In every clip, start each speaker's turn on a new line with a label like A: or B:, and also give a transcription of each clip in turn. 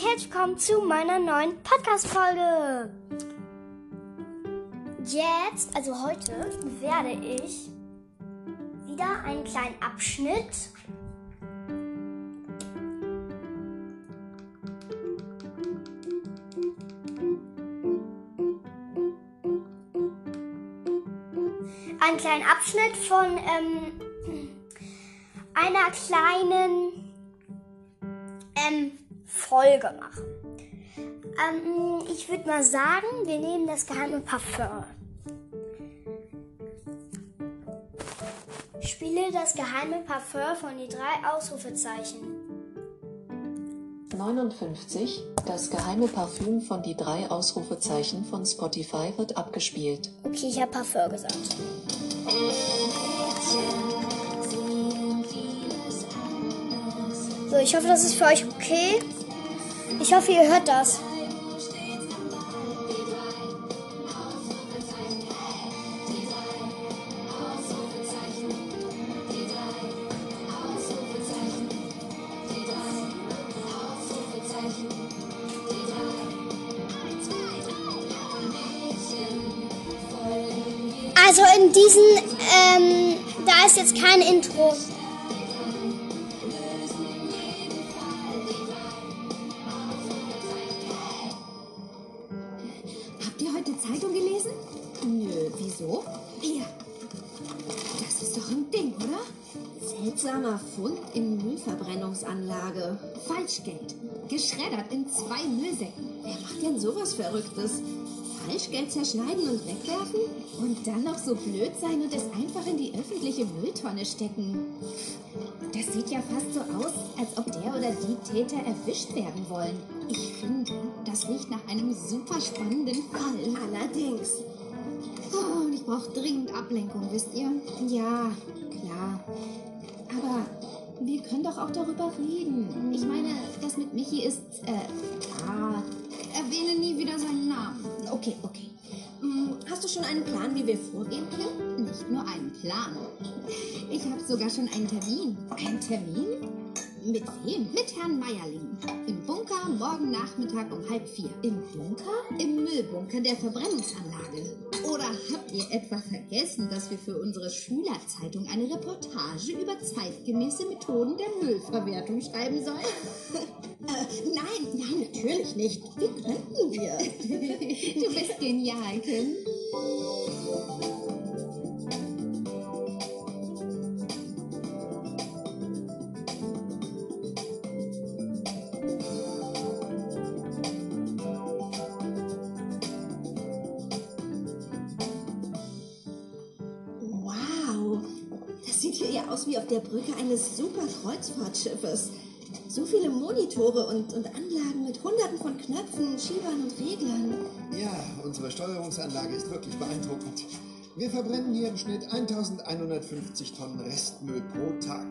A: herzlich willkommen zu meiner neuen Podcast-Folge. Jetzt, also heute, werde ich wieder einen kleinen Abschnitt einen kleinen Abschnitt von ähm, einer kleinen ähm, Folge machen. Ähm, ich würde mal sagen, wir nehmen das geheime Parfum. Spiele das geheime Parfum von die drei Ausrufezeichen.
B: 59. Das geheime Parfüm von die drei Ausrufezeichen von Spotify wird abgespielt.
A: Okay, ich habe Parfum gesagt. So, ich hoffe, das ist für euch okay. Ich hoffe, ihr hört das. Also in diesen, ähm, da ist jetzt kein Intro.
C: Heute Zeitung gelesen? Nö, wieso? Ja. Das ist doch ein Ding, oder? Seltsamer Fund in Müllverbrennungsanlage. Falschgeld. Geschreddert in zwei Müllsäcken. Wer macht denn sowas Verrücktes? Falschgeld zerschneiden und wegwerfen? Und dann noch so blöd sein und es einfach in die öffentliche Mülltonne stecken. Das sieht ja fast so aus, als ob der oder die Täter erwischt werden wollen. Ich finde, das riecht nach einem super spannenden Fall. Allerdings. Oh, und ich brauche dringend Ablenkung, wisst ihr? Ja, klar. Aber wir können doch auch darüber reden. Ich meine, das mit Michi ist, äh, ah, erwähne nie wieder seinen Namen. Okay, okay. Hm, Hast du schon einen Plan, wie wir vorgehen können? Nicht nur einen Plan. Ich habe sogar schon einen Termin. Einen Termin? Mit wem? Mit Herrn Meierling. Im Bunker morgen Nachmittag um halb vier. Im Bunker? Im Müllbunker der Verbrennungsanlage. Oder habt ihr etwa vergessen, dass wir für unsere Schülerzeitung eine Reportage über zeitgemäße Methoden der Müllverwertung schreiben sollen? äh, nein, nein, natürlich nicht. Wie könnten wir? du bist genial, Kim. Sieht hier ja aus wie auf der Brücke eines super Kreuzfahrtschiffes. So viele Monitore und, und Anlagen mit hunderten von Knöpfen, Schiebern und Reglern.
D: Ja, unsere Steuerungsanlage ist wirklich beeindruckend. Wir verbrennen hier im Schnitt 1150 Tonnen Restmüll pro Tag.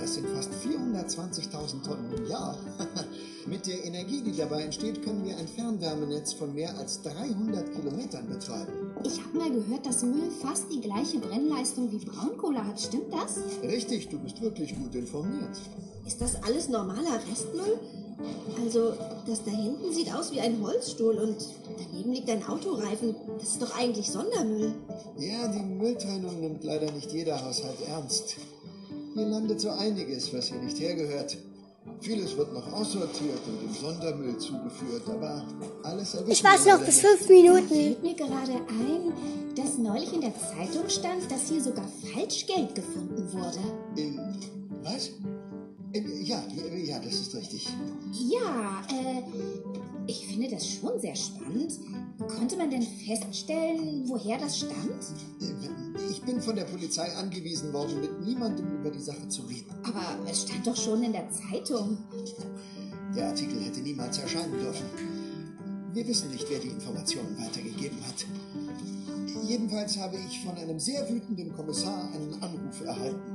D: Das sind fast 420.000 Tonnen im Jahr. Mit der Energie, die dabei entsteht, können wir ein Fernwärmenetz von mehr als 300 Kilometern betreiben.
C: Ich habe mal gehört, dass Müll fast die gleiche Brennleistung wie Braunkohle hat. Stimmt das?
D: Richtig, du bist wirklich gut informiert.
C: Ist das alles normaler Restmüll? Also, das da hinten sieht aus wie ein Holzstuhl und daneben liegt ein Autoreifen. Das ist doch eigentlich Sondermüll.
D: Ja, die Mülltrennung nimmt leider nicht jeder Haushalt ernst. Hier landet so einiges, was hier nicht hergehört. Vieles wird noch aussortiert und dem Sondermüll zugeführt, aber alles erwischt.
A: Ich warte noch bis fünf Minuten.
C: Fällt mir gerade ein, dass neulich in der Zeitung stand, dass hier sogar Falschgeld gefunden wurde.
D: Äh, was? Äh, ja, äh, ja, das ist richtig.
C: Ja, äh, ich finde das schon sehr spannend. Konnte man denn feststellen, woher das stammt?
D: Äh, Ich bin von der Polizei angewiesen worden, mit niemandem über die Sache zu reden.
C: Aber es stand doch schon in der Zeitung.
D: Der Artikel hätte niemals erscheinen dürfen. Wir wissen nicht, wer die Informationen weitergegeben hat. Jedenfalls habe ich von einem sehr wütenden Kommissar einen Anruf erhalten.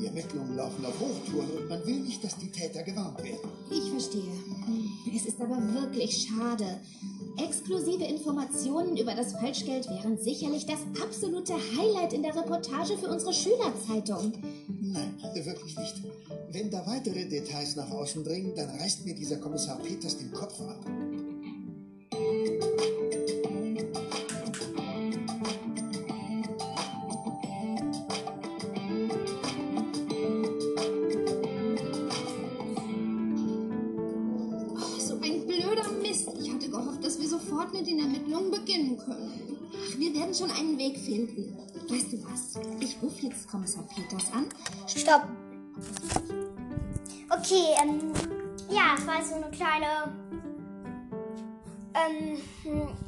D: Die Ermittlungen laufen auf Hochtouren und man will nicht, dass die Täter gewarnt werden.
C: Ich verstehe. Es ist aber wirklich schade. Exklusive Informationen über das Falschgeld wären sicherlich das absolute Highlight in der Reportage für unsere Schülerzeitung.
D: Nein, wirklich nicht. Wenn da weitere Details nach außen dringen, dann reißt mir dieser Kommissar Peters den Kopf ab.
C: Mit den Ermittlungen beginnen können. Ach, wir werden schon einen Weg finden. Weißt du was? Ich rufe jetzt Kommissar Peters an.
A: Stopp. Okay, ähm, ja, es war so eine kleine, ähm,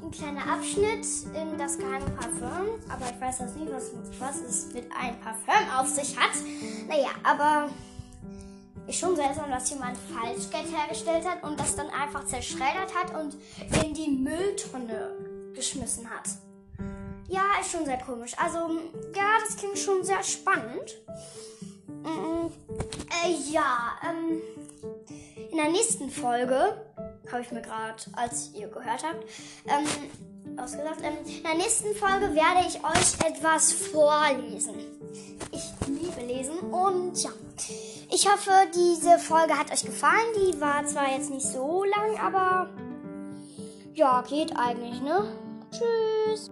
A: ein kleiner Abschnitt in das geheime Parfüm. Aber ich weiß jetzt nicht, was, was es mit einem Parfüm auf sich hat. Naja, aber ist schon seltsam, dass jemand Falschgeld hergestellt hat und das dann einfach zerschreddert hat und in die Mülltonne geschmissen hat. Ja, ist schon sehr komisch. Also, ja, das klingt schon sehr spannend. Mm, äh, ja, ähm, in der nächsten Folge, habe ich mir gerade, als ihr gehört habt, ähm, ausgesagt, ähm, in der nächsten Folge werde ich euch etwas vorlesen. Ich liebe lesen und ja, ich hoffe, diese Folge hat euch gefallen. Die war zwar jetzt nicht so lang, aber ja, geht eigentlich, ne? Tschüss.